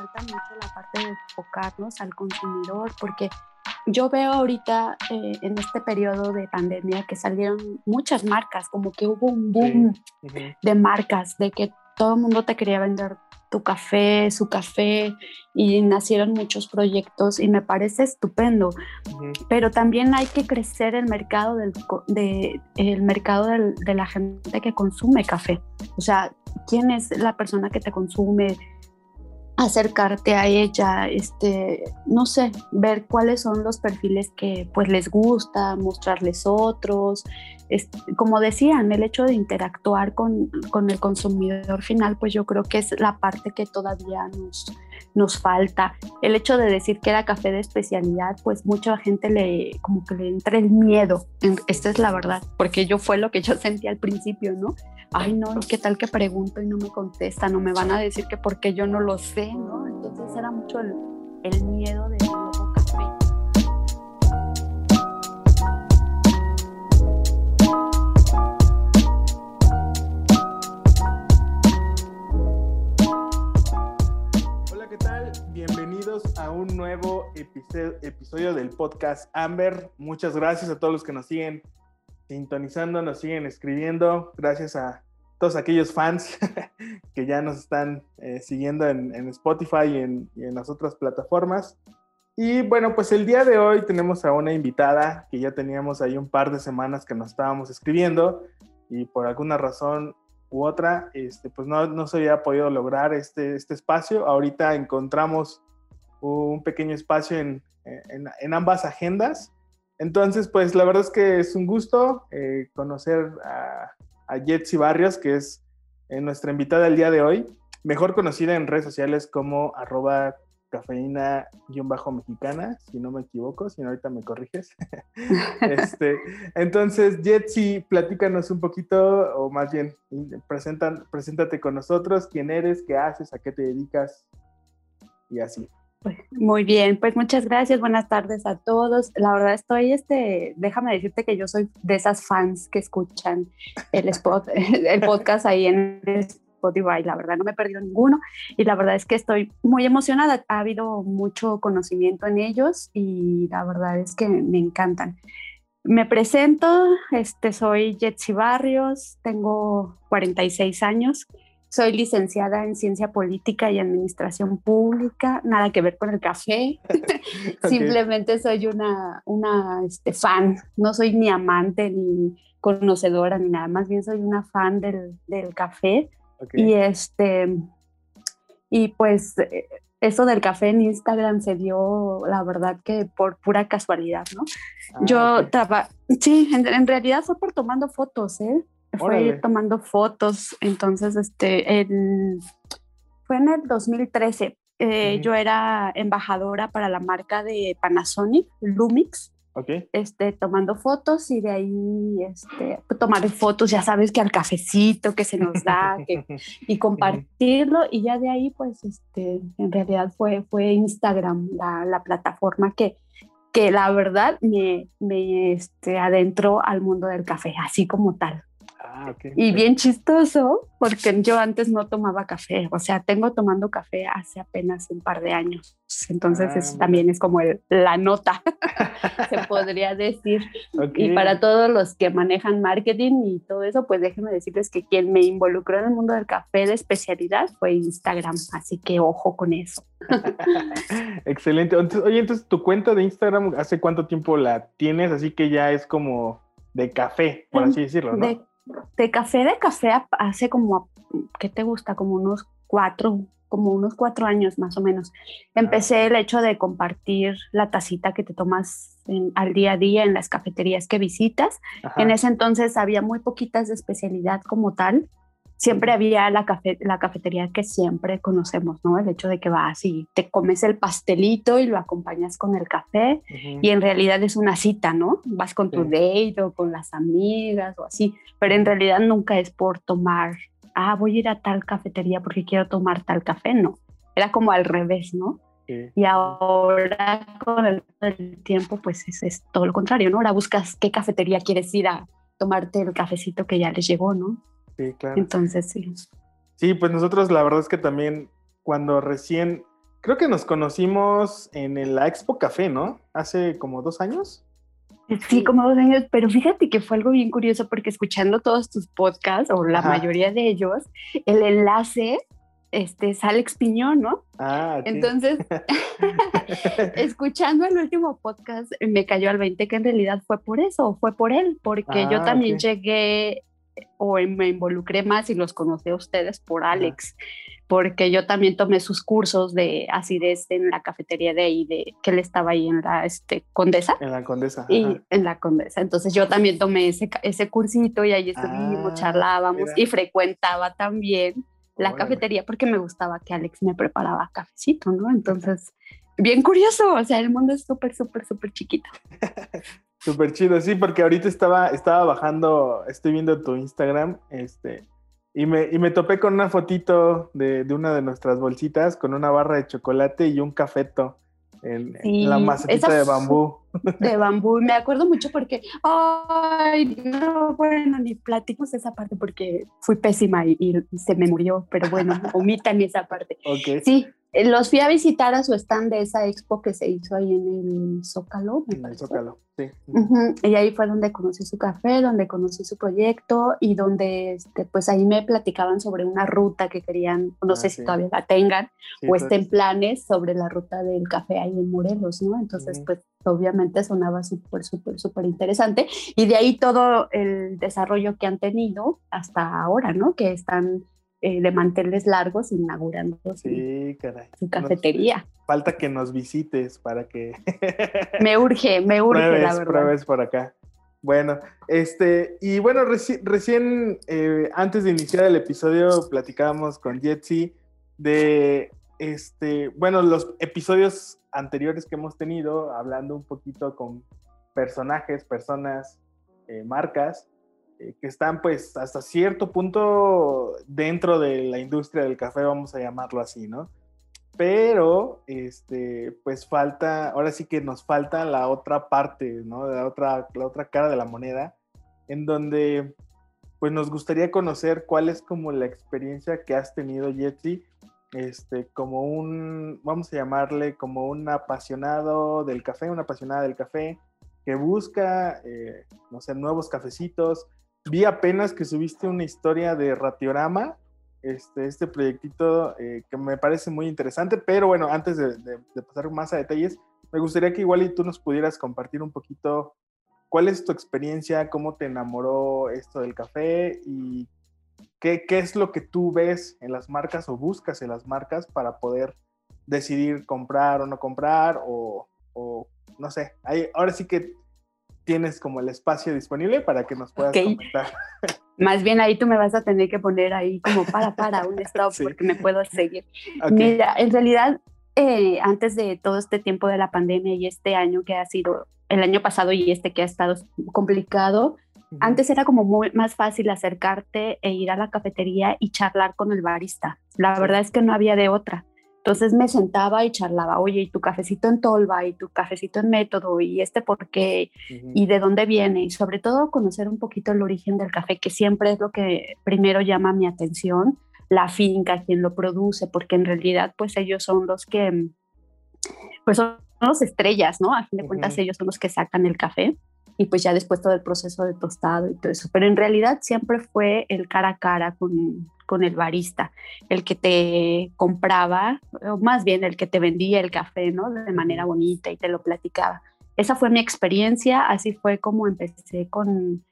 falta mucho la parte de enfocarnos al consumidor, porque yo veo ahorita eh, en este periodo de pandemia que salieron muchas marcas, como que hubo un boom de marcas, de que todo el mundo te quería vender tu café, su café, y nacieron muchos proyectos y me parece estupendo. Pero también hay que crecer el mercado, del, de, el mercado de la gente que consume café. O sea, ¿quién es la persona que te consume? Acercarte a ella, este, no sé, ver cuáles son los perfiles que pues les gusta, mostrarles otros. como decían, el hecho de interactuar con, con, el consumidor final, pues yo creo que es la parte que todavía nos, nos falta. El hecho de decir que era café de especialidad, pues mucha gente le, como que le entra el miedo. Esta es la verdad, porque yo fue lo que yo sentí al principio, ¿no? Ay no, ¿qué tal que pregunto y no me contestan? No me van a decir que porque yo no lo sé, ¿no? Entonces era mucho el, miedo de nuevo café. Hola, ¿qué tal? Bienvenidos a un nuevo episodio del podcast Amber. Muchas gracias a todos los que nos siguen sintonizando, nos siguen escribiendo. Gracias a todos aquellos fans que ya nos están eh, siguiendo en, Spotify y en, las otras plataformas. Y bueno, pues el día de hoy tenemos a una invitada que ya teníamos ahí un par de semanas que nos estábamos escribiendo y por alguna razón u otra, este, pues no, no se había podido lograr este, este espacio. Ahorita encontramos un pequeño espacio en, en ambas agendas entonces, pues la verdad es que es un gusto eh, conocer a, a Jetsi Barrios, que es eh, nuestra invitada el día de hoy, mejor conocida en redes sociales como arroba cafeína-mexicana, si no me equivoco, si no ahorita me corriges. este, entonces, Jetsi, platícanos un poquito, o más bien, presentan, preséntate con nosotros, quién eres, qué haces, a qué te dedicas, y así. Pues, muy bien, pues muchas gracias, buenas tardes a todos. La verdad estoy, este, déjame decirte que yo soy de esas fans que escuchan el, spot, el podcast ahí en Spotify, la verdad no me he perdido ninguno y la verdad es que estoy muy emocionada, ha habido mucho conocimiento en ellos y la verdad es que me encantan. Me presento, este, soy Jetsi Barrios, tengo 46 años, soy licenciada en Ciencia Política y Administración Pública, nada que ver con el café. Simplemente soy una, una este, fan, no soy ni amante ni conocedora ni nada, más bien soy una fan del, del café. Y este, y pues eso del café en Instagram se dio, la verdad que por pura casualidad, ¿no? Ah, Yo sí, en, en, realidad fue por tomando fotos, ¿eh? Fue ir tomando fotos. Entonces, este, fue en el 2013. Eh, yo era embajadora para la marca de Panasonic, Lumix. Okay. Este, tomando fotos y de ahí este, tomar fotos, ya sabes que al cafecito que se nos da y compartirlo y ya de ahí pues este, en realidad fue, fue Instagram la, la plataforma que, que la verdad me, me este, adentró al mundo del café, así como tal. Ah, y bien chistoso, porque yo antes no tomaba café, o sea, tengo tomando café hace apenas un par de años. Entonces, eso ah, también es como la nota, se podría decir. Y para todos los que manejan marketing y todo eso, pues déjenme decirles que quien me involucró en el mundo del café de especialidad fue Instagram, así que ojo con eso. Excelente. oye, entonces, tu cuenta de Instagram, ¿hace cuánto tiempo la tienes? Así que ya es como de café, por así decirlo, ¿no? de café de café hace como, ¿qué te gusta? Como unos cuatro, como unos cuatro años más o menos. Empecé el hecho de compartir la tacita que te tomas al día a día en las cafeterías que visitas. En ese entonces había muy poquitas de especialidad como tal siempre había la, la cafetería que siempre conocemos, ¿no? El hecho de que vas y te comes el pastelito y lo acompañas con el café y en realidad es una cita, ¿no? Vas con tu date o con las amigas o así, pero en realidad nunca es por tomar, ah, voy a ir a tal cafetería porque quiero tomar tal café, no. Era como al revés, ¿no? Y ahora con el, tiempo, pues es, es, todo lo contrario, ¿no? Ahora buscas qué cafetería quieres ir a tomarte el cafecito que ya les llegó, ¿no? Sí, claro. Entonces, sí. Sí, pues nosotros la verdad es que también cuando recién creo que nos conocimos en la Expo Café, ¿no? Hace como dos años. Sí, como dos años, pero fíjate que fue algo bien curioso porque escuchando todos tus podcasts, o la mayoría de ellos, el enlace este, es Alex Piñón, ¿no? Ah, Entonces, escuchando el último podcast, me cayó al 20 que en realidad fue por eso, fue por él, porque yo ah, también llegué o me involucré más y los conocí a ustedes por Alex, porque yo también tomé sus cursos de acidez en la cafetería de ahí, de que él estaba ahí en la este, Condesa. En la Condesa. Y en la Condesa. Entonces yo también tomé ese, ese cursito y ahí estuvimos, ah, charlábamos y frecuentaba también la cafetería porque me gustaba que Alex me preparaba cafecito, ¿no? Entonces, bien curioso, o sea, el mundo es súper, súper, súper chiquito. súper chido, sí, porque ahorita estaba, estaba bajando, estoy viendo tu Instagram, este, y me, y me topé con una fotito de, de, una de nuestras bolsitas con una barra de chocolate y un cafeto en, la macetita de bambú. De bambú, me acuerdo mucho porque, ay, no, bueno, ni platicos esa parte porque fui pésima y, se me murió, pero bueno, omitan esa parte. Okay. Sí, los fui a visitar a su stand de esa expo que se hizo ahí en el Zócalo. en el Zócalo, sí. Y ahí fue donde conocí su café, donde conocí su proyecto y donde este, pues ahí me platicaban sobre una ruta que querían, no sé ah, si todavía la tengan o pues. estén planes sobre la ruta del café ahí en Morelos, ¿no? Entonces pues obviamente sonaba súper, súper, súper interesante y de ahí todo el desarrollo que han tenido hasta ahora, ¿no? Que están eh, de manteles largos inaugurando sí, su cafetería. falta que nos visites para que... me urge, me urge, la verdad. Pruebes por acá. Bueno, este, y bueno, recién eh, antes de iniciar el episodio platicábamos con Jetsi de, este, bueno, los episodios anteriores que hemos tenido, hablando un poquito con personajes, personas, eh, marcas, eh, que están pues hasta cierto punto dentro de la industria del café, vamos a llamarlo así, ¿no? Pero, este, pues falta, ahora sí que nos falta la otra parte, ¿no? La otra, la otra cara de la moneda, en donde, pues nos gustaría conocer cuál es como la experiencia que has tenido, Jetsi, este, como un, vamos a llamarle como un apasionado del café, una apasionada del café, que busca, eh, no sé, nuevos cafecitos, vi apenas que subiste una historia de Ratiorama, este, este proyectito eh, que me parece muy interesante, pero bueno, antes de, pasar más a detalles, me gustaría que igual y tú nos pudieras compartir un poquito cuál es tu experiencia, cómo te enamoró esto del café y qué, es lo que tú ves en las marcas o buscas en las marcas para poder decidir comprar o no comprar o, o no sé, ahí, ahora sí que tienes como el espacio disponible para que nos puedas comentar. Más bien ahí tú me vas a tener que poner ahí como para, para un stop porque me puedo seguir. Mira, en realidad, eh, antes de todo este tiempo de la pandemia y este año que ha sido, el año pasado y este que ha estado complicado, antes era como muy, más fácil acercarte e ir a la cafetería y charlar con el barista. La verdad es que no había de otra. Entonces me sentaba y charlaba, oye, y tu cafecito en tolva, y tu cafecito en método, y este por qué, y de dónde viene, y sobre todo conocer un poquito el origen del café, que siempre es lo que primero llama mi atención, la finca, quien lo produce, porque en realidad pues ellos son los que, pues son los estrellas, ¿no? A fin de cuentas ellos son los que sacan el café y pues ya después todo el proceso de tostado y todo eso. Pero en realidad siempre fue el cara a cara con, con el barista, el que te compraba, o más bien el que te vendía el café, ¿no? De manera bonita y te lo platicaba. Esa fue mi experiencia, así fue como empecé con,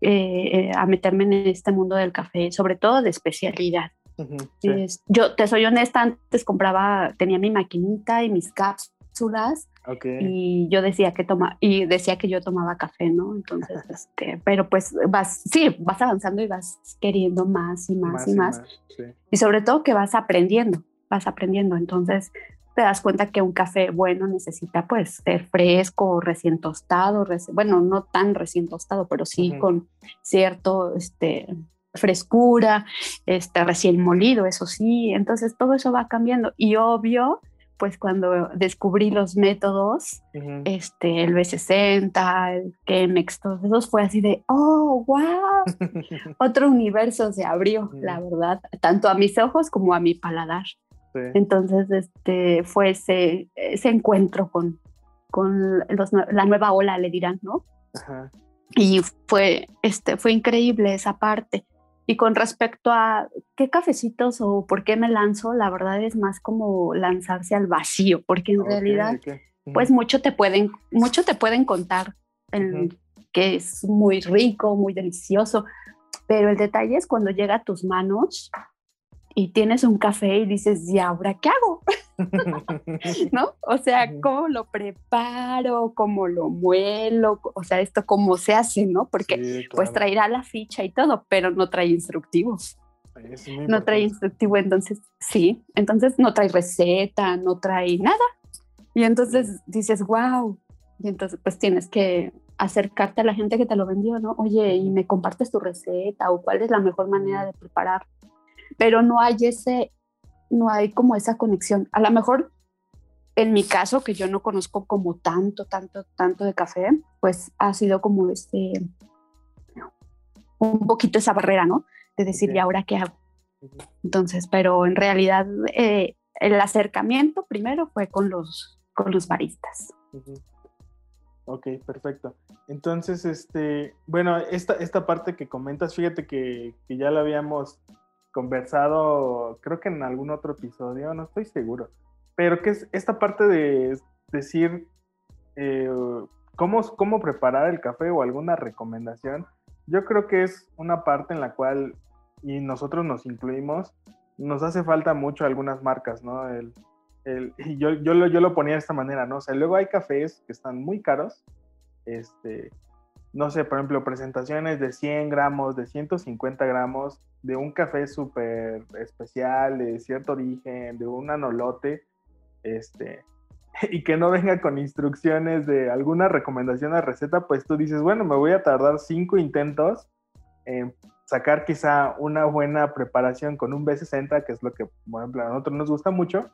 eh, eh, a meterme en este mundo del café, sobre todo de especialidad. yo te soy honesta, antes compraba, tenía mi maquinita y mis cápsulas y yo decía que toma, y decía que yo tomaba café, ¿no? Entonces, este, pero pues vas, sí, vas avanzando y vas queriendo más y más, y más. Y, sobre todo que vas aprendiendo, vas aprendiendo. Entonces, te das cuenta que un café bueno necesita pues ser fresco, recién tostado, bueno, no tan recién tostado, pero sí con cierto este, frescura, este, recién molido, eso sí. Entonces todo eso va cambiando y obvio pues cuando descubrí los métodos, este, el B60, el Chemex, todos esos fue así de, oh, wow, otro universo se abrió, la verdad, tanto a mis ojos como a mi paladar. Entonces, este, fue ese, ese encuentro con, con los, la nueva ola, le dirán, ¿no? Ajá. Y fue, este, fue increíble esa parte. Y con respecto a qué cafecitos o por qué me lanzo, la verdad es más como lanzarse al vacío, porque en realidad, pues mucho te pueden, mucho te pueden contar que es muy rico, muy delicioso, pero el detalle es cuando llega a tus manos y tienes un café y dices, ¿y ahora qué hago? ¿No? O sea, ¿cómo lo preparo? ¿Cómo lo muelo? O sea, esto cómo se hace, ¿no? Porque pues traerá la ficha y todo, pero no trae instructivo. No trae instructivo, entonces sí, entonces no trae receta, no trae nada. Y entonces dices, wow. Y entonces pues tienes que acercarte a la gente que te lo vendió, ¿no? Oye, y me compartes tu receta o cuál es la mejor manera de preparar pero no hay ese, no hay como esa conexión. A lo mejor en mi caso, que yo no conozco como tanto, tanto, tanto de café, pues ha sido como este, un poquito esa barrera, ¿no? De decir, ¿y ahora qué hago? Entonces, pero en realidad eh, el acercamiento primero fue con los, con los baristas. Ok, perfecto. Entonces, este, bueno, esta, esta parte que comentas, fíjate que, que ya la habíamos conversado, creo que en algún otro episodio, no estoy seguro, pero que es esta parte de decir eh, cómo, cómo preparar el café o alguna recomendación, yo creo que es una parte en la cual, y nosotros nos incluimos, nos hace falta mucho algunas marcas, ¿no? El, el, y yo, yo, lo, yo lo ponía de esta manera, ¿no? O sea, luego hay cafés que están muy caros, este, no sé, por ejemplo, presentaciones de 100 gramos, de 150 gramos, de un café súper especial, de cierto origen, de un anolote, este, y que no venga con instrucciones de alguna recomendación de receta, pues tú dices, bueno, me voy a tardar cinco intentos en sacar quizá una buena preparación con un B60, que es lo que, por ejemplo, a nosotros nos gusta mucho,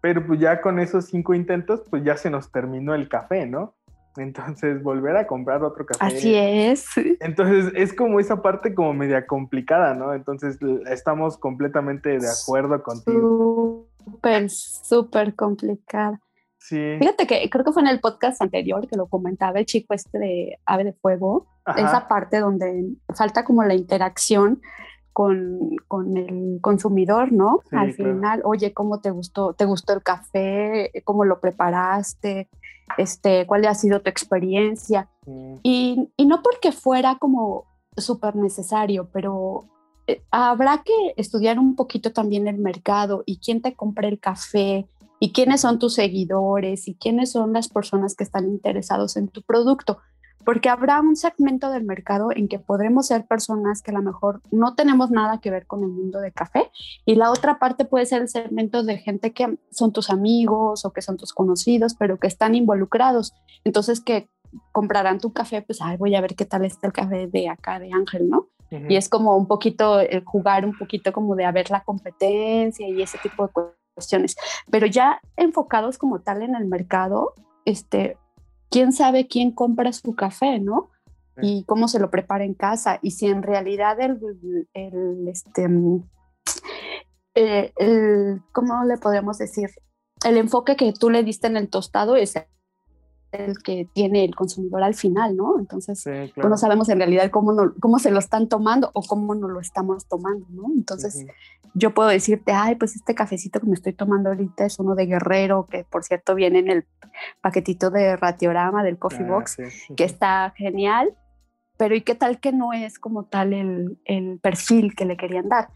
pero pues ya con esos cinco intentos, pues ya se nos terminó el café, ¿no? Entonces, volver a comprar otro café. Así es. Entonces, es como esa parte como media complicada, ¿no? Entonces, estamos completamente de acuerdo contigo. Súper, súper complicada. Sí. Fíjate que creo que fue en el podcast anterior que lo comentaba el chico este de Ave de Fuego, esa parte donde falta como la interacción con, con el consumidor, ¿no? Al final, oye, ¿cómo te gustó? ¿Te gustó el café? ¿Cómo lo preparaste? Este, ¿Cuál ha sido tu experiencia? Y, y, no porque fuera como súper necesario, pero eh, habrá que estudiar un poquito también el mercado y quién te compra el café y quiénes son tus seguidores y quiénes son las personas que están interesados en tu producto porque habrá un segmento del mercado en que podremos ser personas que a lo mejor no tenemos nada que ver con el mundo de café y la otra parte puede ser el segmento de gente que son tus amigos o que son tus conocidos, pero que están involucrados. Entonces que comprarán tu café, pues Ay, voy a ver qué tal está el café de acá de Ángel, ¿no? Y es como un poquito jugar un poquito como de a ver la competencia y ese tipo de cuestiones, pero ya enfocados como tal en el mercado, este, quién sabe quién compra su café, ¿no? Y cómo se lo prepara en casa. Y si en realidad el, el este, eh, el, ¿cómo le podemos decir? El enfoque que tú le diste en el tostado es el que tiene el consumidor al final, ¿no? Entonces, pues no sabemos en realidad cómo, no, cómo se lo están tomando o cómo no lo estamos tomando, ¿no? Entonces, yo puedo decirte, ay, pues este cafecito que me estoy tomando ahorita es uno de Guerrero, que por cierto viene en el paquetito de ratiorama del Coffee ah, Box, que está genial, pero ¿y qué tal que no es como tal el, el perfil que le querían dar?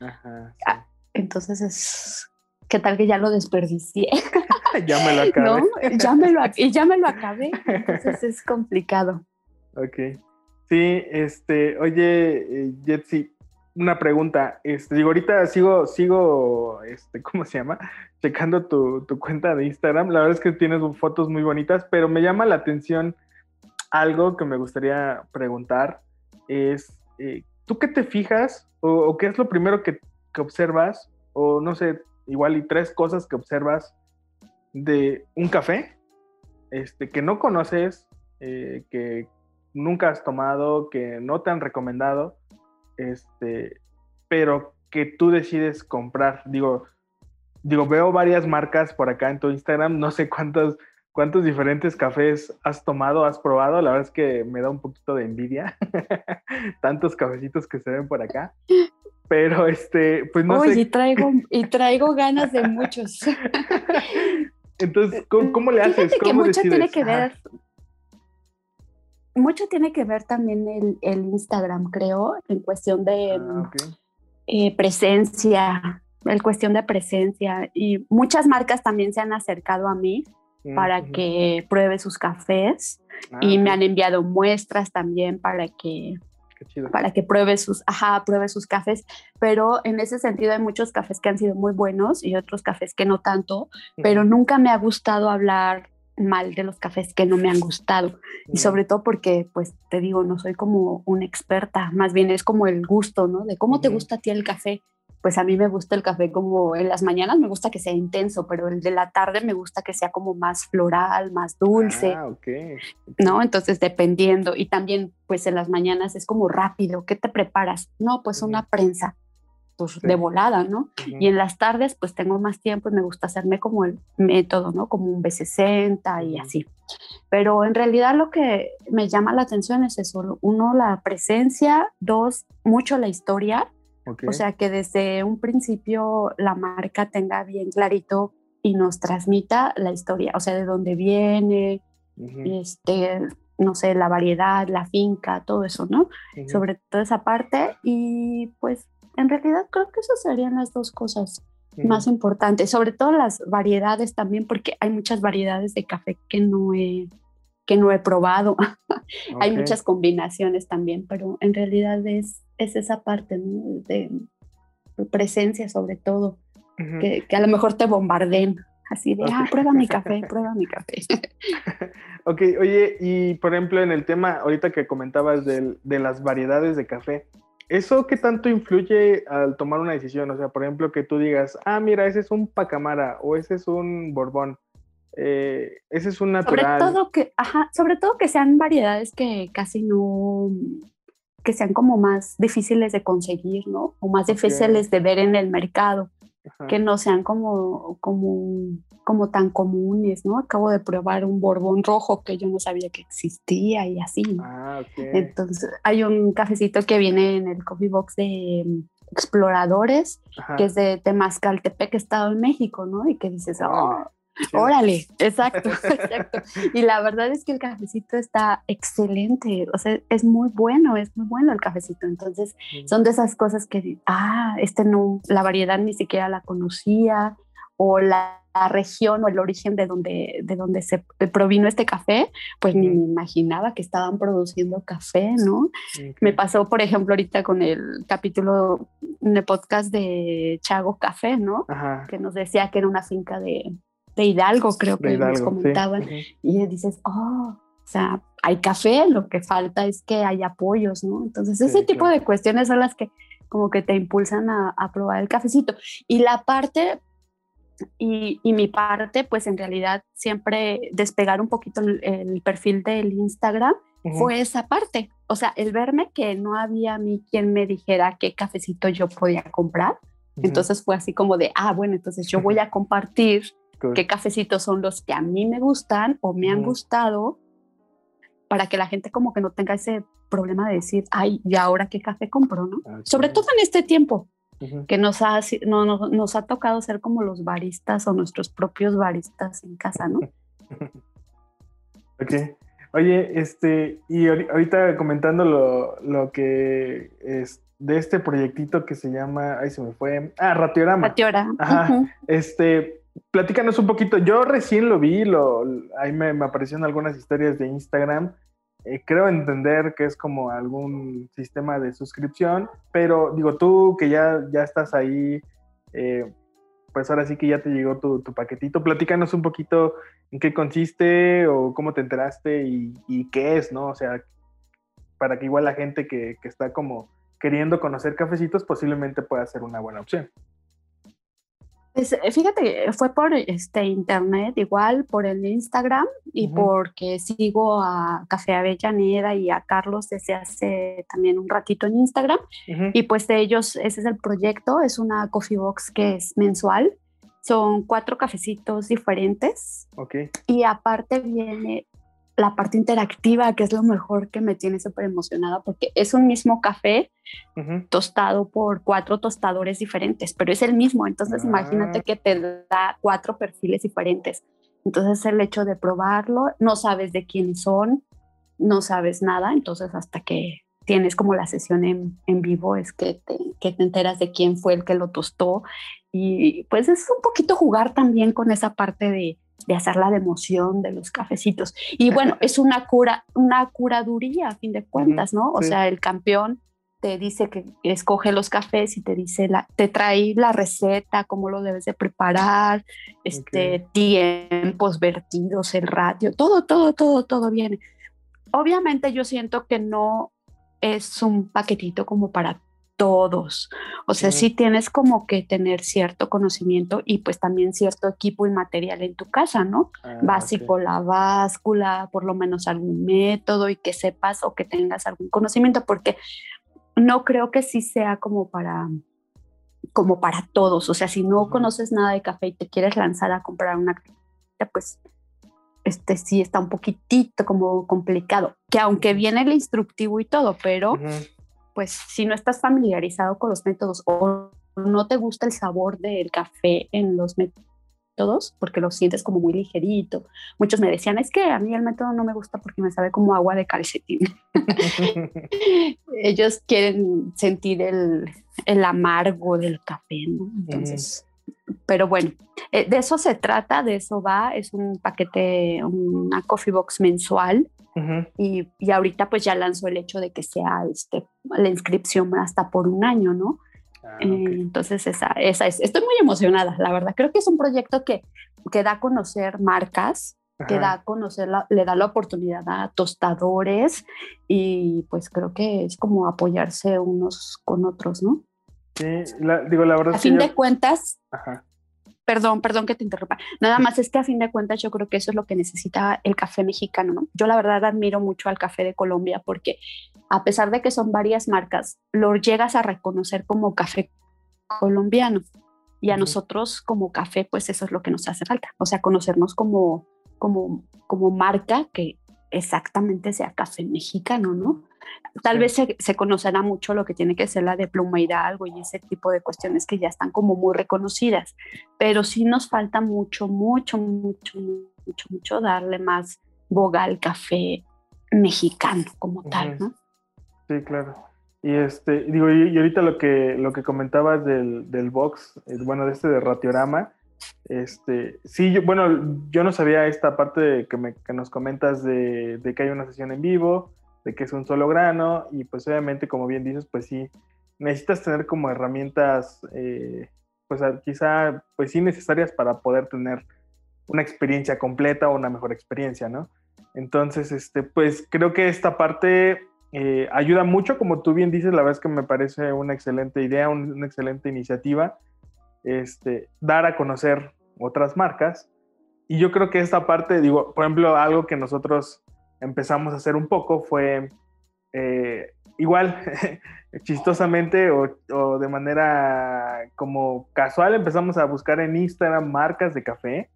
Ah, entonces es, ¿qué tal que ya lo desperdicié? ya me lo acabé. ¿No? Ya me lo, y ya me lo acabé, entonces es complicado. Ok. Sí, este, oye, eh, Jetsi, una pregunta. Este, digo, ahorita sigo, sigo, este, ¿cómo se llama? Checando tu, tu, cuenta de Instagram. La verdad es que tienes fotos muy bonitas, pero me llama la atención algo que me gustaría preguntar. Es, eh, ¿tú qué te fijas o, o, qué es lo primero que, que observas? O no sé, igual y tres cosas que observas de un café este, que no conoces, eh, que nunca has tomado, que no te han recomendado, este, pero que tú decides comprar. Digo, digo, veo varias marcas por acá en tu Instagram, no sé cuántos, cuántos diferentes cafés has tomado, has probado, la verdad es que me da un poquito de envidia, tantos cafecitos que se ven por acá. Pero este, pues no sé. y traigo, y traigo ganas de muchos. Entonces, ¿cómo, cómo le haces? Fíjate que ¿Cómo mucho tiene que Ajá. ver, mucho tiene que ver también el, el Instagram, creo, en cuestión de Ah, mm, eh, presencia, en cuestión de presencia. Y muchas marcas también se han acercado a mí Mm, para que pruebe sus cafés Ah, y me han enviado muestras también para que qué chido. para que pruebe sus, ajá, pruebe sus cafés, pero en ese sentido hay muchos cafés que han sido muy buenos y otros cafés que no tanto, pero nunca me ha gustado hablar mal de los cafés que no me han gustado. Y sobre todo porque pues te digo no soy como una experta más bien es como el gusto no de cómo te gusta a ti el café pues a mí me gusta el café como en las mañanas me gusta que sea intenso pero el de la tarde me gusta que sea como más floral más dulce Ah, ok. ¿no? Entonces, dependiendo. Y también, pues en las mañanas es como rápido. ¿Qué te preparas? No, pues una prensa, pues Sí. de volada, ¿no? Y en las tardes, pues tengo más tiempo y me gusta hacerme como el método, ¿no? Como un B60 y así. Pero en realidad lo que me llama la atención es eso. Uno, la presencia. Dos, mucho la historia. O sea, que desde un principio la marca tenga bien clarito y nos transmita la historia, o sea, de dónde viene, este, no sé, la variedad, la finca, todo eso, ¿no? Sobre toda esa parte y pues en realidad creo que esas serían las dos cosas más importantes, sobre todo las variedades también, porque hay muchas variedades de café que no he, que no he probado, hay muchas combinaciones también, pero en realidad es, es esa parte ¿no? de, de presencia sobre todo, que, que a lo mejor te bombarden. Así de, Ok. ah, prueba mi café, prueba mi café. Ok, oye, y por ejemplo, en el tema, ahorita que comentabas del- de las variedades de café, ¿eso qué tanto influye al tomar una decisión? O sea, por ejemplo, que tú digas, ah, mira, ese es un pacamara o ese es un borbón, eh, ese es un Sobre natural. todo que, ajá, sobre todo que sean variedades que casi no, que sean como más difíciles de conseguir, ¿no? O más difíciles de ver en el mercado, Ajá. que no sean como, como, como tan comunes, ¿no? Acabo de probar un borbón rojo que yo no sabía que existía y así. ¿no? Ah, ok. Entonces, hay un cafecito que viene en el coffee box de mm, exploradores, Ajá. que es de Temascaltepec, Estado de México, ¿no? Y que dices, oh. Órale, exacto, exacto. Y la verdad es que el cafecito está excelente, o sea, es muy bueno, es muy bueno el cafecito. Entonces, son de esas cosas que, ah, este no, la variedad ni siquiera la conocía, o la, la región o el origen de donde, de donde se provino este café, pues ni me imaginaba que estaban produciendo café, ¿no? Me pasó, por ejemplo, ahorita con el capítulo de podcast de Chago Café, ¿no? Ajá. que nos decía que era una finca de, de Hidalgo, creo que nos Hidalgo, sí. comentaban. Ujú. Y dices, oh, o sea, hay café, lo que falta es que haya apoyos, ¿no? Entonces, Sí, ese tipo claro. de cuestiones son las que como que te impulsan a, a probar el cafecito. Y la parte, y, y mi parte, pues en realidad siempre despegar un poquito el, el perfil del Instagram Ujú. fue esa parte. O sea, el verme que no había a mí quien me dijera qué cafecito yo podía comprar. Ujú. Entonces fue así como de, ah, bueno, entonces yo voy a compartir Qué cafecitos son los que a mí me gustan o me han gustado para que la gente como que no tenga ese problema de decir, ay, ¿y ahora qué café compro, no? Sobre todo en este tiempo que nos ha, no, no- nos ha tocado ser como los baristas o nuestros propios baristas en casa, ¿no? Ok. Oye, este, y ahori- ahorita comentando lo, lo que es de este proyectito que se llama, ay, se me fue, ah, Ratiorama. Patiora. Ajá. Este, platícanos un poquito. Yo recién lo vi, lo, ahí me, aparecieron algunas historias de Instagram. Eh, creo entender que es como algún sistema de suscripción, pero digo, tú que ya, ya estás ahí, eh, pues ahora sí que ya te llegó tu, paquetito. Platícanos un poquito en qué consiste o cómo te enteraste y, y qué es, ¿no? O sea, para que igual la gente que, que está como queriendo conocer cafecitos posiblemente pueda ser una buena opción. Pues, eh, fíjate, que fue por este internet, igual por el Instagram y porque sigo a Café Avellaneda y a Carlos desde hace también un ratito en Instagram. Y pues de ellos, ese es el proyecto, es una coffee box que es mensual. Son cuatro cafecitos diferentes. Ok. Y aparte viene la parte interactiva, que es lo mejor que me tiene súper emocionada, porque es un mismo café tostado por cuatro tostadores diferentes, pero es el mismo. Entonces, imagínate ah. que te da cuatro perfiles diferentes. Entonces, el hecho de probarlo, no sabes de quién son, no sabes nada, entonces hasta que tienes como la sesión en, en vivo es que te, que te enteras de quién fue el que lo tostó y pues es un poquito jugar también con esa parte de, de hacer la emoción de los cafecitos. Y bueno, es una cura, una curaduría a fin de cuentas, ¿no? O sea, el campeón te dice que escoge los cafés y te dice la, te trae la receta, cómo lo debes de preparar, este tiempos vertidos, el radio, todo, todo, todo, todo viene. Obviamente yo siento que no es un paquetito como para todos. O sea, sí tienes como que tener cierto conocimiento y pues también cierto equipo y material en tu casa, ¿no? Ah, Básico, la báscula, por lo menos algún método y que sepas o que tengas algún conocimiento, porque no creo que sí sea como para como para todos. O sea, si no conoces nada de café y te quieres lanzar a comprar una pues este sí está un poquitito como complicado, que aunque viene el instructivo y todo, pero pues si no estás familiarizado con los métodos o no te gusta el sabor del café en los métodos, porque lo sientes como muy ligerito. Muchos me decían, es que a mí el método no me gusta porque me sabe como agua de calcetín. Ellos quieren sentir el, el, amargo del café, ¿no? Entonces, pero bueno, eh, de eso se trata, de eso va, es un paquete, una coffee box mensual y, y, ahorita pues ya lanzó el hecho de que sea este, la inscripción hasta por un año, ¿no? Ah, eh, entonces esa, esa es, estoy muy emocionada, la verdad. Creo que es un proyecto que, que da a conocer marcas, que da a conocer, le da la oportunidad a tostadores y pues creo que es como apoyarse unos con otros, ¿no? Sí, digo, la verdad. A fin de cuentas, Ajá perdón, perdón que te interrumpa. Nada más es que a fin de cuentas yo creo que eso es lo que necesita el café mexicano, ¿no? Yo la verdad admiro mucho al café de Colombia porque a pesar de que son varias marcas, lo llegas a reconocer como café colombiano. Y a nosotros como café, pues eso es lo que nos hace falta. O sea, conocernos como, como, como marca que exactamente sea café mexicano, ¿no? Tal vez se, conocerá mucho lo que tiene que ser la de Pluma Hidalgo y ese tipo de cuestiones que ya están como muy reconocidas, pero sí nos falta mucho, mucho, mucho, mucho, mucho darle más boga al café mexicano como tal, ¿no? Sí, claro. Y este, digo, y, ahorita lo que, lo que comentabas del, del box, eh, bueno, de este de Ratiorama, este, sí, yo, bueno, yo no sabía esta parte que, me, que nos comentas de, de, que hay una sesión en vivo, de que es un solo grano y pues obviamente como bien dices pues sí necesitas tener como herramientas eh, pues quizá pues sí necesarias para poder tener una experiencia completa o una mejor experiencia, ¿no? Entonces, este, pues creo que esta parte eh, ayuda mucho, como tú bien dices, la verdad es que me parece una excelente idea, una excelente iniciativa, este, dar a conocer otras marcas. Y yo creo que esta parte, digo, por ejemplo, algo que nosotros empezamos a hacer un poco fue eh, igual, chistosamente o, de manera como casual, empezamos a buscar en Instagram marcas de café.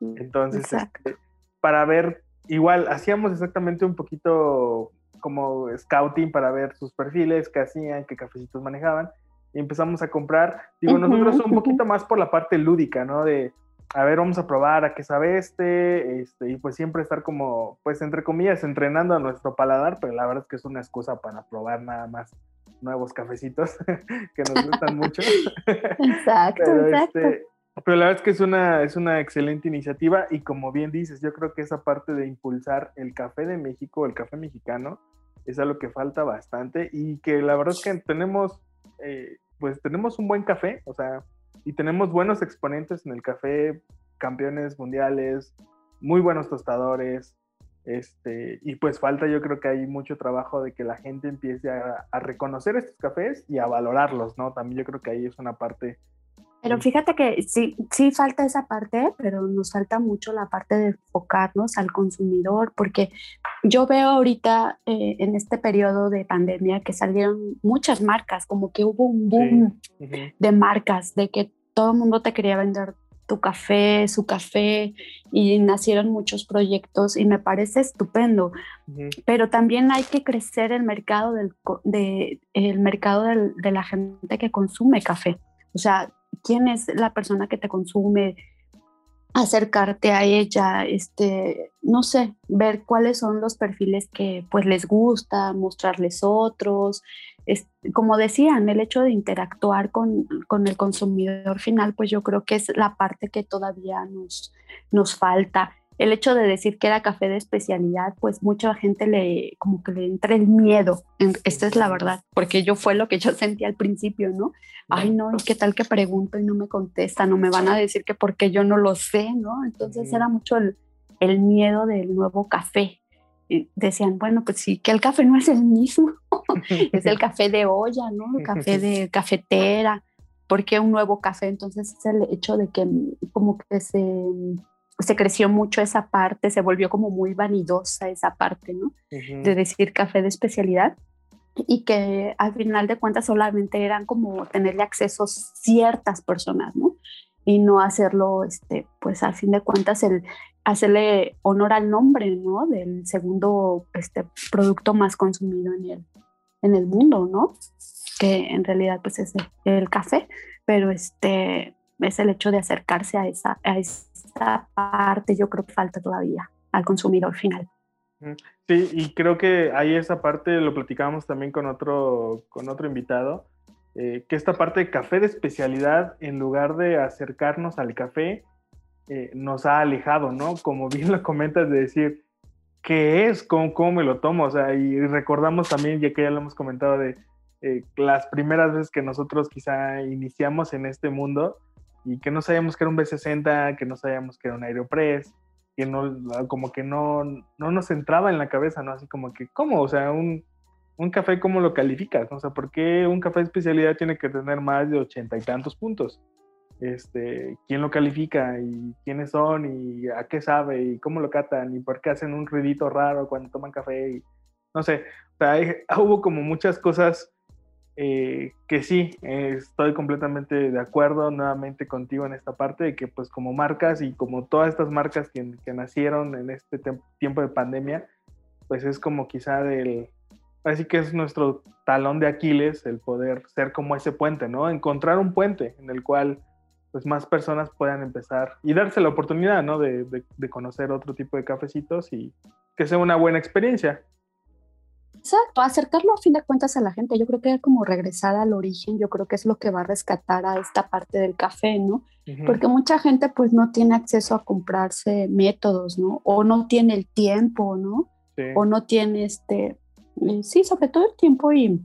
Mm, Entonces, este, para ver, igual, hacíamos exactamente un poquito como scouting para ver sus perfiles, qué hacían, qué cafecitos manejaban. Y empezamos a comprar, digo, nosotros un poquito más por la parte lúdica, ¿no? De, a ver, vamos a probar a qué sabe este, este, y pues siempre estar como, pues entre comillas, entrenando a nuestro paladar, pero la verdad es que es una excusa para probar nada más nuevos cafecitos que nos gustan mucho. Exacto, pero, exacto. Este, pero la verdad es que es una, es una excelente iniciativa y como bien dices, yo creo que esa parte de impulsar el café de México, el café mexicano, es algo que falta bastante y que la verdad es que tenemos, eh, pues tenemos un buen café, o sea, y tenemos buenos exponentes en el café, campeones mundiales, muy buenos tostadores, este, y pues falta yo creo que hay mucho trabajo de que la gente empiece a, reconocer estos cafés y a valorarlos, ¿no? También yo creo que ahí es una parte pero fíjate que sí, sí falta esa parte, pero nos falta mucho la parte de enfocarnos al consumidor, porque yo veo ahorita eh, en este periodo de pandemia que salieron muchas marcas, como que hubo un boom de marcas, de que todo el mundo te quería vender tu café, su café, y nacieron muchos proyectos y me parece estupendo. Pero también hay que crecer el mercado, del, de, el mercado de la gente que consume café. O sea, ¿quién es la persona que te consume? acercarte a ella, este, no sé, ver cuáles son los perfiles que pues les gusta, mostrarles otros, como decían, el hecho de interactuar con, el consumidor final, pues yo creo que es la parte que todavía nos, nos falta. El hecho de decir que era café de especialidad, pues mucha gente le, como que le entra el miedo. Esta es la verdad, porque yo fue lo que yo sentí al principio, ¿no? Ay, no, ¿y qué tal que pregunto y no me contestan? No me van a decir que porque yo no lo sé, ¿no? Entonces era mucho el, el miedo del nuevo café decían, bueno, pues sí, que el café no es el mismo, es el café de olla, ¿no? El café de cafetera, porque un nuevo café, entonces es el hecho de que como que se, se creció mucho esa parte, se volvió como muy vanidosa esa parte, ¿no? De decir café de especialidad y que al final de cuentas solamente eran como tenerle acceso ciertas personas, ¿no? Y no hacerlo, este, pues al fin de cuentas el, hacerle honor al nombre, ¿no? Del segundo este, producto más consumido en el, en el mundo, ¿no? Que en realidad pues es el, café, pero este es el hecho de acercarse a esa, a esa parte, yo creo que falta todavía al consumidor final. Sí, y creo que ahí esa parte lo platicábamos también con otro, con otro invitado, eh, que esta parte de café de especialidad, en lugar de acercarnos al café, eh, nos ha alejado, ¿no? Como bien lo comentas de decir, ¿qué es? ¿Cómo, ¿Cómo, me lo tomo? O sea, y recordamos también, ya que ya lo hemos comentado, de eh, las primeras veces que nosotros quizá iniciamos en este mundo y que no sabíamos que era un B60, que no sabíamos que era un Aeropress, que no, como que no, no nos entraba en la cabeza, ¿no? Así como que, ¿cómo? O sea, un, un café, ¿cómo lo calificas? O sea, ¿por qué un café de especialidad tiene que tener más de ochenta y tantos puntos? este, quién lo califica y quiénes son y a qué sabe y cómo lo catan y por qué hacen un ruidito raro cuando toman café no sé, hubo como muchas cosas eh, que sí, estoy completamente de acuerdo nuevamente contigo en esta parte de que pues como marcas y como todas estas marcas que, nacieron en este tiempo de pandemia, pues es como quizá del, así que es nuestro talón de Aquiles el poder ser como ese puente, ¿no? Encontrar un puente en el cual pues más personas puedan empezar y darse la oportunidad, ¿no? De, conocer otro tipo de cafecitos y que sea una buena experiencia. Exacto, acercarlo a fin de cuentas a la gente. Yo creo que como regresar al origen, yo creo que es lo que va a rescatar a esta parte del café, ¿no? Porque mucha gente pues no tiene acceso a comprarse métodos, ¿no? O no tiene el tiempo, ¿no? O no tiene este, eh, sí, sobre todo el tiempo y,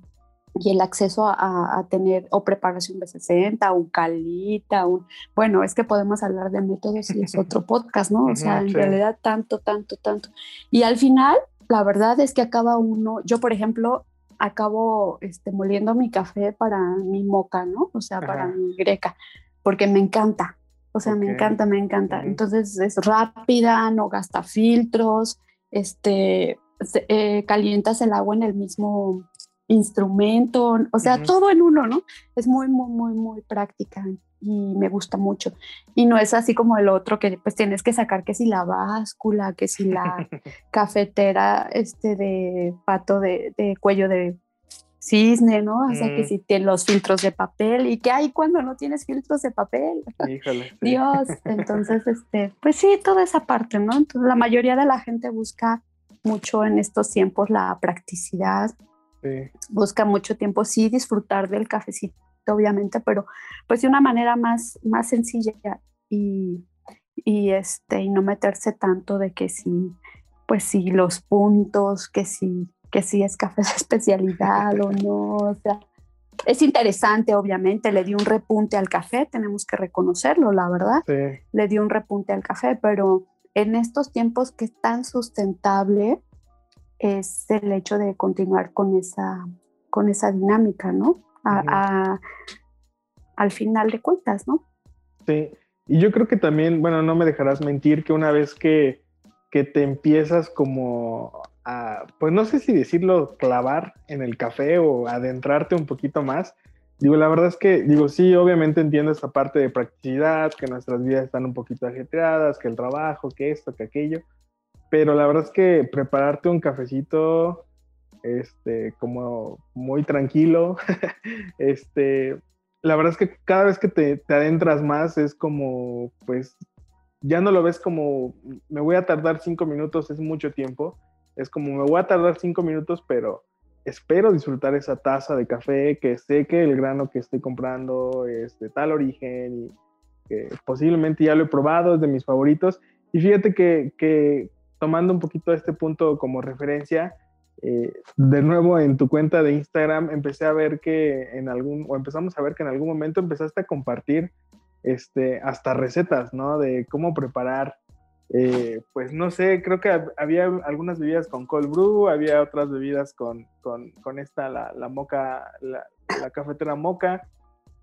y el acceso a, tener o preparación B60, un calita, un... Bueno, es que podemos hablar de métodos y es otro podcast, ¿no? O sea, en realidad tanto, tanto, tanto. Y al final, la verdad es que acaba uno, yo por ejemplo, acabo este, moliendo mi café para mi moca, ¿no? O sea, para mi greca, porque me encanta. O sea, me encanta, me encanta. Entonces es rápida, no gasta filtros, este, eh, calientas el agua en el mismo instrumento, o sea, todo en uno, ¿no? Es muy, muy, muy, muy práctica y me gusta mucho. Y no es así como el otro que pues tienes que sacar que si la báscula, que si la cafetera este de pato de, cuello de cisne, ¿no? O sea, que mm. si tienes los filtros de papel y que hay cuando no tienes filtros de papel. Híjole. Dios, entonces, este, pues sí, toda esa parte, ¿no? Entonces, la mayoría de la gente busca mucho en estos tiempos la practicidad, Busca mucho tiempo, sí, disfrutar del cafecito, obviamente, pero pues de una manera más, más sencilla y, y, este, y no meterse tanto de que si, pues si los puntos, que si, que si es café de especialidad o no, o sea, es interesante, obviamente, le dio un repunte al café, tenemos que reconocerlo, la verdad. Le dio un repunte al café, pero en estos tiempos que es tan sustentable, es el hecho de continuar con esa, con esa dinámica, ¿no? al final de cuentas, ¿no? Sí, y yo creo que también, bueno, no me dejarás mentir que una vez que, que te empiezas como a, pues no sé si decirlo, clavar en el café o adentrarte un poquito más, digo, la verdad es que, digo, sí, obviamente entiendo esta parte de practicidad, que nuestras vidas están un poquito ajetreadas, que el trabajo, que esto, que aquello, pero la verdad es que prepararte un cafecito, este, como muy tranquilo, este, la verdad es que cada vez que te, adentras más es como, pues, ya no lo ves como, me voy a tardar cinco minutos, es mucho tiempo, es como, me voy a tardar cinco minutos, pero espero disfrutar esa taza de café, que sé que el grano que estoy comprando es de tal origen y que posiblemente ya lo he probado, es de mis favoritos. Y fíjate que, que tomando un poquito este punto como referencia, eh, de nuevo en tu cuenta de Instagram empecé a ver que en algún, o empezamos a ver que en algún momento empezaste a compartir este, hasta recetas, ¿no? De cómo preparar eh, pues no sé, creo que había algunas bebidas con cold brew, había otras bebidas con, con, con esta, la, la moca, la, la, cafetera moca,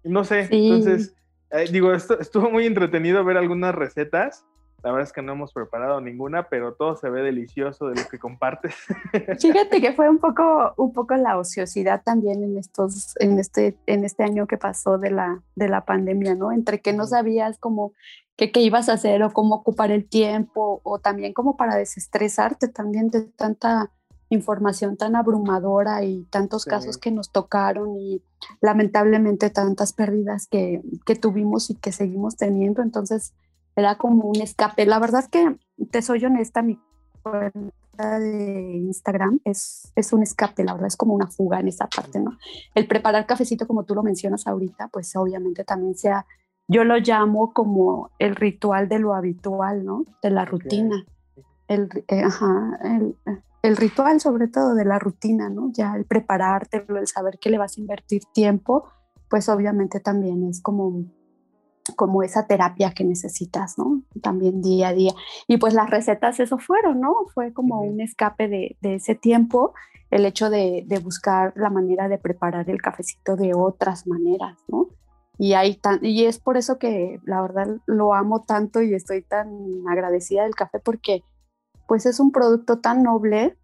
no sé, entonces, eh, digo, esto, estuvo muy entretenido ver algunas recetas, la verdad es que no hemos preparado ninguna, pero todo se ve delicioso de lo que compartes. Fíjate que fue un poco, un poco la ociosidad también en estos, en este, en este año que pasó de la, de la pandemia, ¿no? Entre que no sabías cómo qué, qué ibas a hacer o cómo ocupar el tiempo o también como para desestresarte también de tanta información tan abrumadora y tantos casos que nos tocaron y lamentablemente tantas pérdidas que, que, tuvimos y que seguimos teniendo. Entonces era como un escape. La verdad es que, te soy honesta, mi cuenta de Instagram es, es un escape, la verdad es como una fuga en esa parte, ¿no? El preparar cafecito, como tú lo mencionas ahorita, pues obviamente también sea yo lo llamo como el ritual de lo habitual, ¿no? De la rutina. El, eh, ajá, el, el, ritual sobre todo de la rutina, ¿no? Ya el preparártelo, el saber que le vas a invertir tiempo, pues obviamente también es como, como esa terapia que necesitas, ¿no? También día a día. Y pues las recetas eso fueron, ¿no? Fue como un escape de, de, ese tiempo, el hecho de, de buscar la manera de preparar el cafecito de otras maneras, ¿no? Y, hay tan, y es por eso que la verdad lo amo tanto y estoy tan agradecida del café porque pues es un producto tan noble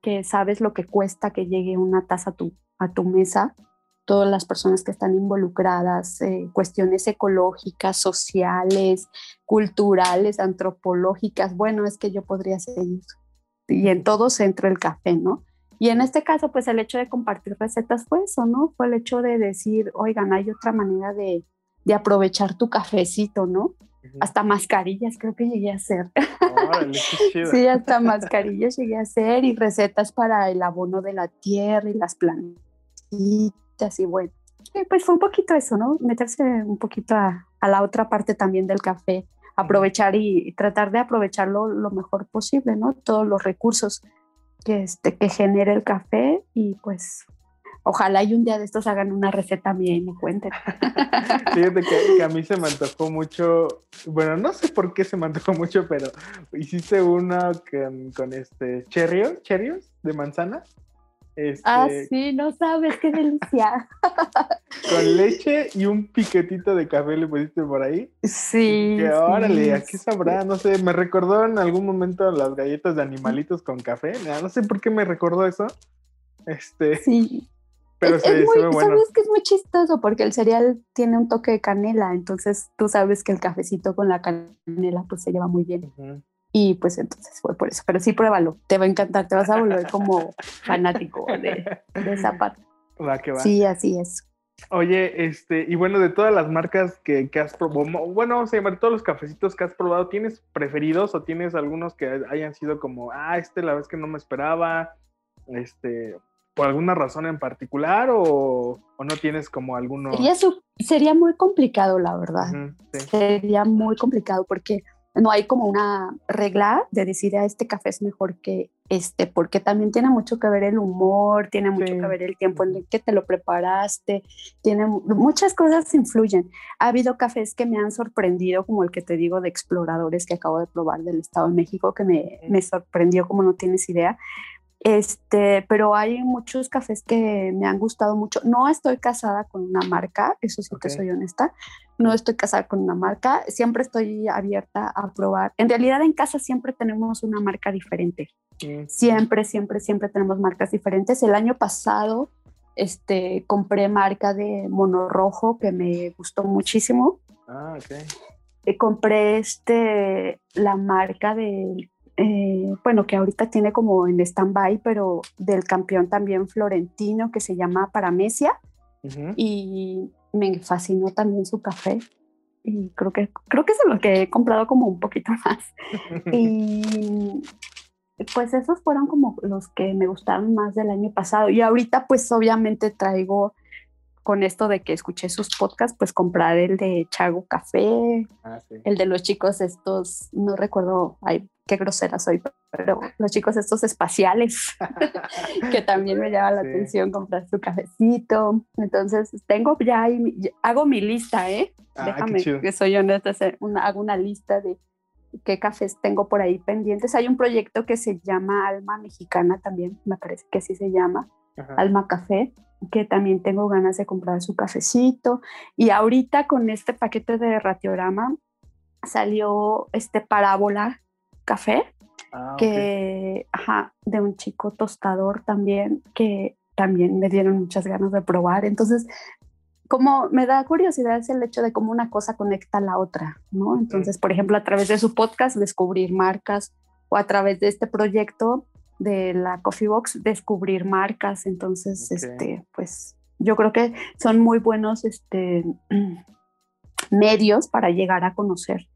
que sabes lo que cuesta que llegue una taza a tu, a tu mesa, todas las personas que están involucradas, eh, cuestiones ecológicas, sociales, culturales, antropológicas, bueno, es que yo podría seguir. Y en todo centro el café, ¿no? Y en este caso, pues el hecho de compartir recetas fue eso, ¿no? Fue el hecho de decir, oigan, hay otra manera de, de aprovechar tu cafecito, ¿no? Hasta mascarillas creo que llegué a hacer. sí, hasta mascarillas llegué a hacer y recetas para el abono de la tierra y las plantitas y bueno. pues fue un poquito eso, ¿no? Meterse un poquito a, a la otra parte también del café, aprovechar y, tratar de aprovecharlo lo mejor posible, ¿no? Todos los recursos que, este, que genere el café y pues ojalá y un día de estos hagan una receta mía y me cuenten. Fíjate que, a mí se me antojó mucho, bueno, no sé por qué se me antojó mucho, pero hiciste uno con, con este cherrios, cherrios de manzana. Ah, este, sí, no sabes, qué delicia. Con leche y un piquetito de café le pusiste por ahí. Sí. Que órale, aquí sabrá, no sé, me recordó en algún momento las galletas de animalitos con café. No sé por qué me recordó eso. Este. Sí. Pero es, muy, Sabes que es muy chistoso porque el cereal tiene un toque de canela, entonces tú sabes que el cafecito con la canela pues se lleva muy bien. Y pues entonces fue por eso. Pero sí, pruébalo. Te va a encantar. Te vas a volver como fanático de, de. Va que va. Sí, así es. Oye, este, y bueno, de todas las marcas que, que has probado, bueno, vamos a llamar todos los cafecitos que has probado, ¿tienes preferidos o tienes algunos que hayan sido como, ah, este la vez que no me esperaba, este, por alguna razón en particular o, o no tienes como alguno? Sería, sería muy complicado, la verdad. Sería muy complicado porque no hay como una regla de decir, a ah, este café es mejor que este, porque también tiene mucho que ver el humor, tiene mucho que ver el tiempo en el que te lo preparaste, tiene muchas cosas influyen. Ha habido cafés que me han sorprendido, como el que te digo de exploradores que acabo de probar del Estado de México, que me, me sorprendió como no tienes idea. Este, pero hay muchos cafés que me han gustado mucho. No estoy casada con una marca, eso sí que soy honesta. No estoy casada con una marca, siempre estoy abierta a probar. En realidad en casa siempre tenemos una marca diferente. Siempre, siempre, siempre tenemos marcas diferentes. El año pasado este, compré marca de mono rojo que me gustó muchísimo. Ah, ok. Eh, compré este, la marca de, eh, bueno, que ahorita tiene como en stand-by, pero del campeón también florentino que se llama Paramesia. Y me fascinó también su café. Y creo que, creo que es lo que he comprado como un poquito más. y pues esos fueron como los que me gustaron más del año pasado. Y ahorita pues obviamente traigo con esto de que escuché sus podcasts, pues comprar el de Chago Café, ah, el de los chicos estos, no recuerdo, ay, qué grosera soy, pero los chicos estos espaciales, que también me llama la atención comprar su cafecito. Entonces, tengo ya, hago mi lista, ¿eh? Ah, Déjame que soy honesta, hago una lista de qué cafés tengo por ahí pendientes. Hay un proyecto que se llama Alma Mexicana también, me parece que así se llama, Alma Café, que también tengo ganas de comprar su cafecito. Y ahorita con este paquete de ratiograma salió este parábola café, ah, que, ajá, de un chico tostador también, que también me dieron muchas ganas de probar. Entonces, como me da curiosidad es el hecho de cómo una cosa conecta a la otra, ¿no? Entonces, por ejemplo, a través de su podcast, descubrir marcas, o a través de este proyecto de la Coffee Box, descubrir marcas. Entonces, este, pues yo creo que son muy buenos este, medios para llegar a conocer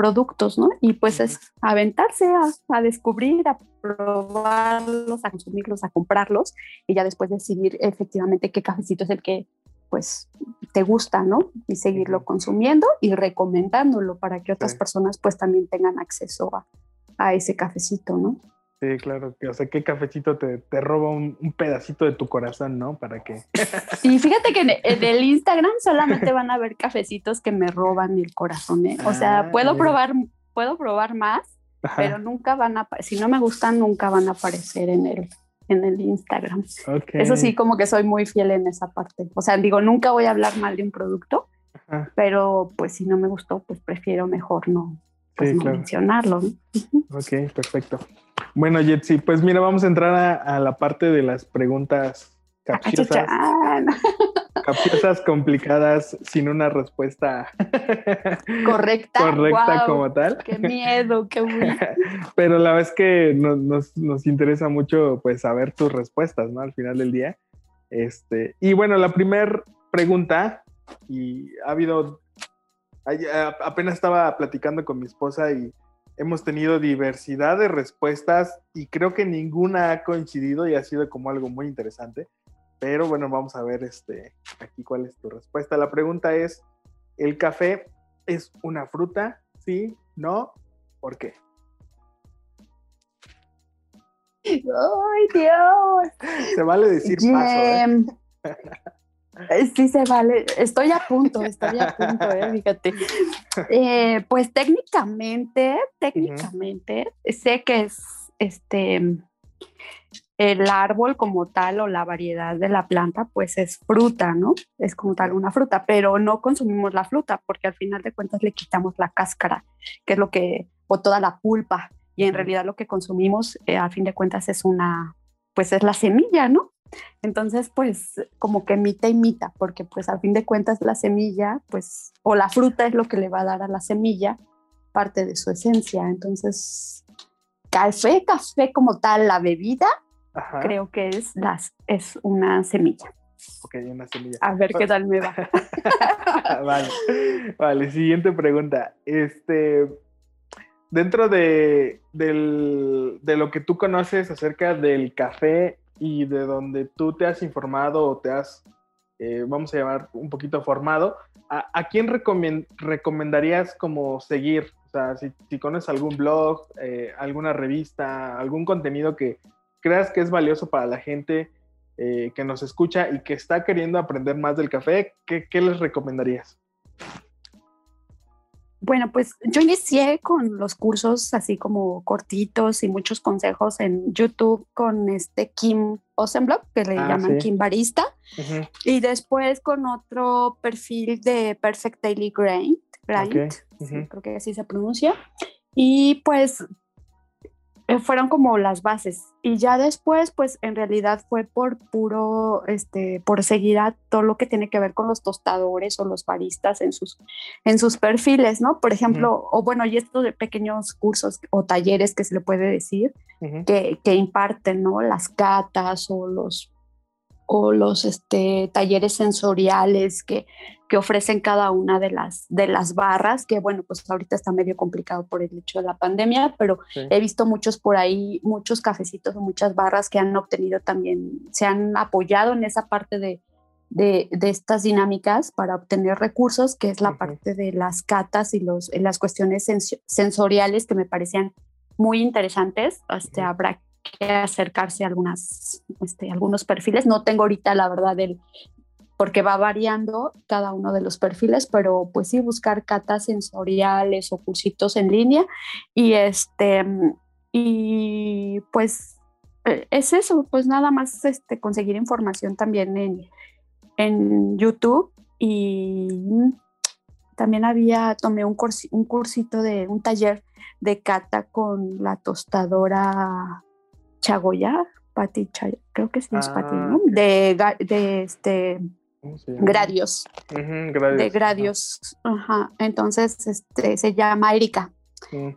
productos, ¿no? Y pues es aventarse a, a, descubrir, a probarlos, a consumirlos, a comprarlos y ya después decidir efectivamente qué cafecito es el que pues te gusta, ¿no? Y seguirlo consumiendo y recomendándolo para que otras personas pues también tengan acceso a, a, ese cafecito, ¿no? Sí, claro, o sea, qué cafecito te, te roba un, un, pedacito de tu corazón, ¿no? Para que... Sí, fíjate que en, el Instagram solamente van a ver cafecitos que me roban el corazón, ¿eh? O sea, ah, puedo probar, puedo probar más, pero nunca van a, si no me gustan, nunca van a aparecer en el, en el Instagram. Eso sí, como que soy muy fiel en esa parte. O sea, digo, nunca voy a hablar mal de un producto, pero pues si no me gustó, pues prefiero mejor no, pues, mencionarlo. Ok, perfecto. Bueno, Jetsi, pues mira, vamos a entrar a la parte de las preguntas capciosas. capciosas, complicadas, sin una respuesta correcta. Correcta como tal. Qué miedo, qué bueno. Pero la verdad es que nos, nos, interesa mucho pues saber tus respuestas, ¿no? Al final del día. Este, y bueno, la primera pregunta, y ha habido, apenas estaba platicando con mi esposa y hemos tenido diversidad de respuestas y creo que ninguna ha coincidido y ha sido como algo muy interesante. Pero bueno, vamos a ver este, aquí cuál es tu respuesta. La pregunta es, ¿el café es una fruta? ¿Sí? ¿No? ¿Por qué? ¡Ay, Dios! Se vale decir paso, ¿eh? ¿eh? Sí, se vale. Estoy a punto, estoy a punto, ¿eh? fíjate. Eh, pues técnicamente, técnicamente, sé que es este el árbol como tal o la variedad de la planta, pues es fruta, ¿no? Es como tal una fruta, pero no consumimos la fruta porque al final de cuentas le quitamos la cáscara, que es lo que, o toda la pulpa, y en realidad lo que consumimos eh, a fin de cuentas es una, pues es la semilla, ¿no? Entonces, pues como que imita, imita, porque pues al fin de cuentas la semilla, pues, o la fruta es lo que le va a dar a la semilla parte de su esencia. Entonces, café, café como tal, la bebida, creo que es, las, es una semilla. Ok, una semilla. A ver qué tal me va. vale. vale, siguiente pregunta. Este, dentro de, de lo que tú conoces acerca del café y de donde tú te has informado o te has, eh, vamos a llamar, un poquito formado, ¿a, quién recomendarías como seguir? O sea, si, conoces algún blog, eh, alguna revista, algún contenido que, creas que es valioso para la gente eh, que nos escucha y que está queriendo aprender más del café, ¿qué, les recomendarías? Bueno, pues yo inicié con los cursos así como cortitos y muchos consejos en YouTube con este Kim Osenblock, que le ah, llaman Kim Barista, y después con otro perfil de Perfect Daily Grind, creo que así se pronuncia. Y pues fueron como las bases. Y ya después pues en realidad fue por puro este por seguir a todo lo que tiene que ver con los tostadores o los baristas en sus en sus perfiles no por ejemplo o bueno y estos de pequeños cursos o talleres que se le puede decir que, que imparten no las catas o los o los este, talleres sensoriales que, que ofrecen cada una de las, de las barras, que bueno, pues ahorita está medio complicado por el hecho de la pandemia, pero he visto muchos por ahí, muchos cafecitos o muchas barras que han obtenido también, se han apoyado en esa parte de, de, de estas dinámicas para obtener recursos, que es la parte de las catas y los, las cuestiones sensoriales que me parecían muy interesantes. Este, habrá que acercarse a algunas, este, algunos perfiles. No tengo ahorita la verdad del, porque va variando cada uno de los perfiles, pero pues sí, buscar catas sensoriales o cursitos en línea y este, y pues e, es eso, pues nada más este, conseguir información también en, en YouTube y también había, tomé un, un cursito de un taller de cata con la tostadora Chagoya, Pati creo que sí es Pati, ¿no? Ah, de, de este Gradios. De Gradios. Ajá. Entonces, este, se llama Erika.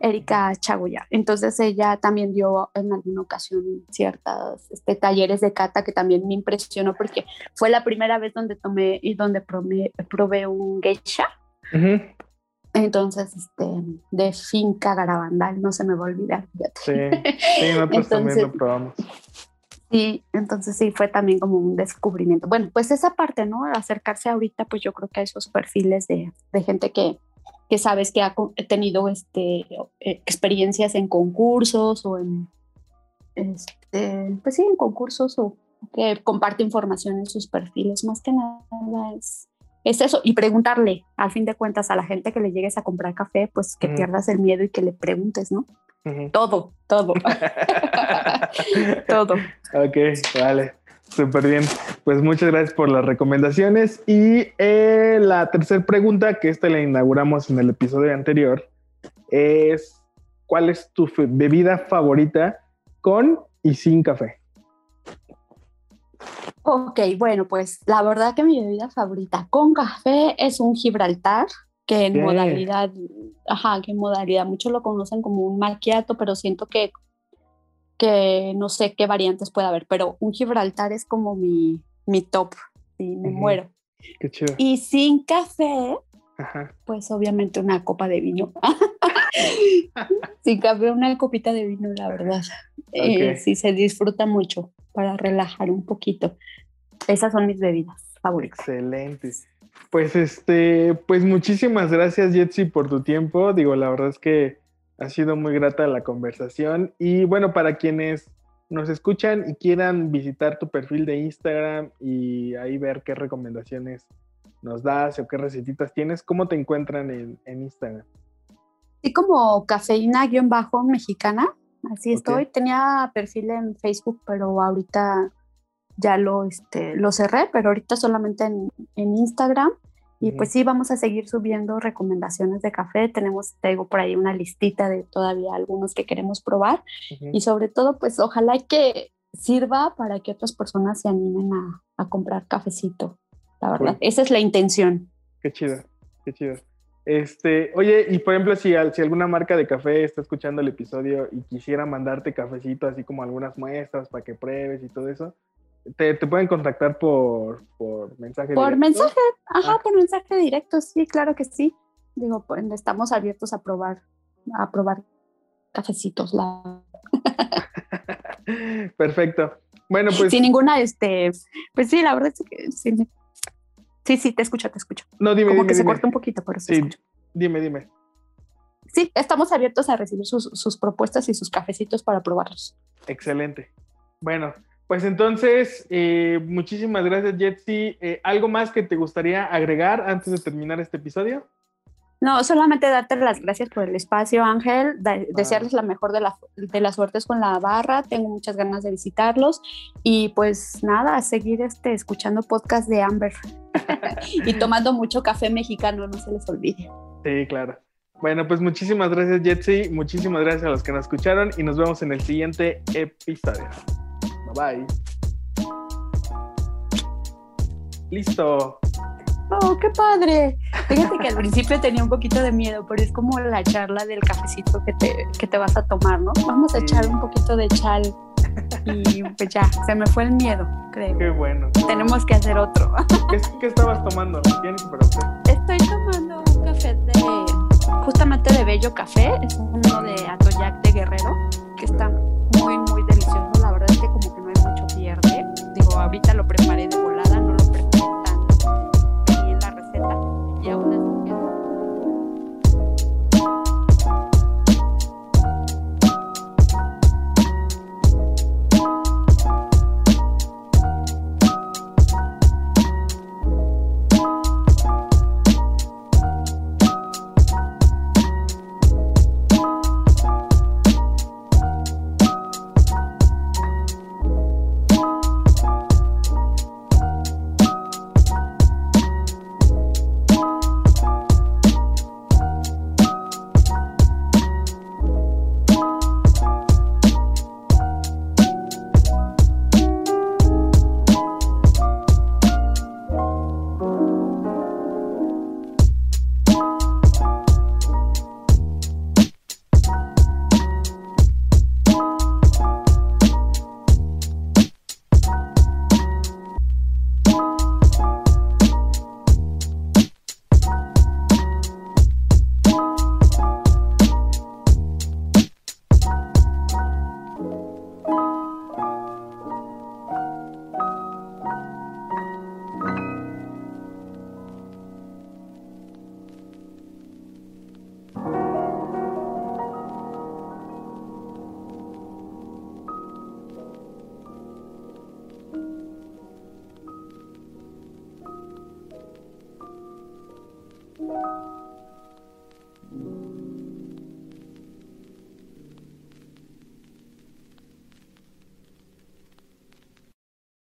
Erika Chagoya. Entonces ella también dio en alguna ocasión ciertas este, talleres de cata que también me impresionó porque fue la primera vez donde tomé y donde probé, un geisha. Entonces, este, de finca Garabandal, no se me va a olvidar. Sí, sí, nosotros también lo probamos. Sí, entonces sí, fue también como un descubrimiento. Bueno, pues esa parte, ¿no? Acercarse ahorita, pues yo creo que a esos perfiles de, de gente que, que sabes que ha tenido este, eh, experiencias en concursos o en, este, pues sí, en concursos o que comparte información en sus perfiles, más que nada es es eso, y preguntarle, al fin de cuentas, a la gente que le llegues a comprar café, pues que pierdas el miedo y que le preguntes, ¿no? Todo, todo. todo. Ok, vale. Súper bien. Pues muchas gracias por las recomendaciones. Y eh, la tercera pregunta, que esta la inauguramos en el episodio anterior, es ¿cuál es tu bebida favorita con y sin café? Ok, bueno, pues la verdad que mi bebida favorita con café es un Gibraltar, que en modalidad, ajá, que en modalidad muchos lo conocen como un macchiato, pero siento que, que no sé qué variantes puede haber, pero un Gibraltar es como mi, mi top, y me muero. Qué chido. Y sin café, pues obviamente una copa de vino. sin café, una copita de vino, la verdad. Eh, sí, se disfruta mucho para relajar un poquito. Esas son mis bebidas favoritas. Excelente. Pues este, pues muchísimas gracias, Jetsi, por tu tiempo. Digo, la verdad es que ha sido muy grata la conversación. Y bueno, para quienes nos escuchan y quieran visitar tu perfil de Instagram y ahí ver qué recomendaciones nos das o qué recetitas tienes, ¿cómo te encuentran en, Instagram? Sí, como cafeína-mexicana, así estoy. Tenía perfil en Facebook, pero ahorita ya lo, este, lo cerré, pero ahorita solamente en, en Instagram. Y pues sí, vamos a seguir subiendo recomendaciones de café. Tenemos, tengo por ahí una listita de todavía algunos que queremos probar. Y sobre todo, pues ojalá que sirva para que otras personas se animen a, a comprar cafecito. La verdad, esa es la intención. Qué chido, qué chido. Este, oye, y por ejemplo, si, si alguna marca de café está escuchando el episodio y quisiera mandarte cafecito, así como algunas muestras para que pruebes y todo eso, te, pueden contactar por, por mensaje por mensaje, ajá, ah. por mensaje directo, sí, claro que sí. Digo, pues, estamos abiertos a probar, a probar cafecitos. La... Perfecto. Bueno, pues. Sin ninguna, este, pues sí, la verdad es que sí, sí, sí te escucho, te escucho. No, dime, Como que se corta un poquito, por eso. Sí, dime, dime. Sí, estamos abiertos a recibir sus, sus propuestas y sus cafecitos para probarlos. Excelente. Bueno, pues entonces, eh, muchísimas gracias, Jetsi. Eh, ¿Algo más que te gustaría agregar antes de terminar este episodio? No, solamente darte las gracias por el espacio, Ángel, desearles la mejor de, de, las suertes con la barra, tengo muchas ganas de visitarlos y pues nada, seguir este, escuchando podcast de Amber y tomando mucho café mexicano, no se les olvide. Sí, claro. Bueno, pues muchísimas gracias, Jetsi. Muchísimas gracias a los que nos escucharon y nos vemos en el siguiente episodio. Bye bye. Listo. Oh, qué padre. Fíjate que al principio tenía un poquito de miedo, pero es como la charla del cafecito que te, que te vas a tomar, ¿no? Vamos a echar un poquito de chal. Y pues ya, se me fue el miedo, creo. Qué bueno. Tenemos que hacer otro. ¿Qué, qué estabas tomando? ¿Quién para usted? Estoy tomando un café de, justamente de Bello Café, es uno de Atoyac de Guerrero, que está muy, muy delicioso. La verdad es que como que no hay mucho pierde. Digo, ahorita lo preparé de volada,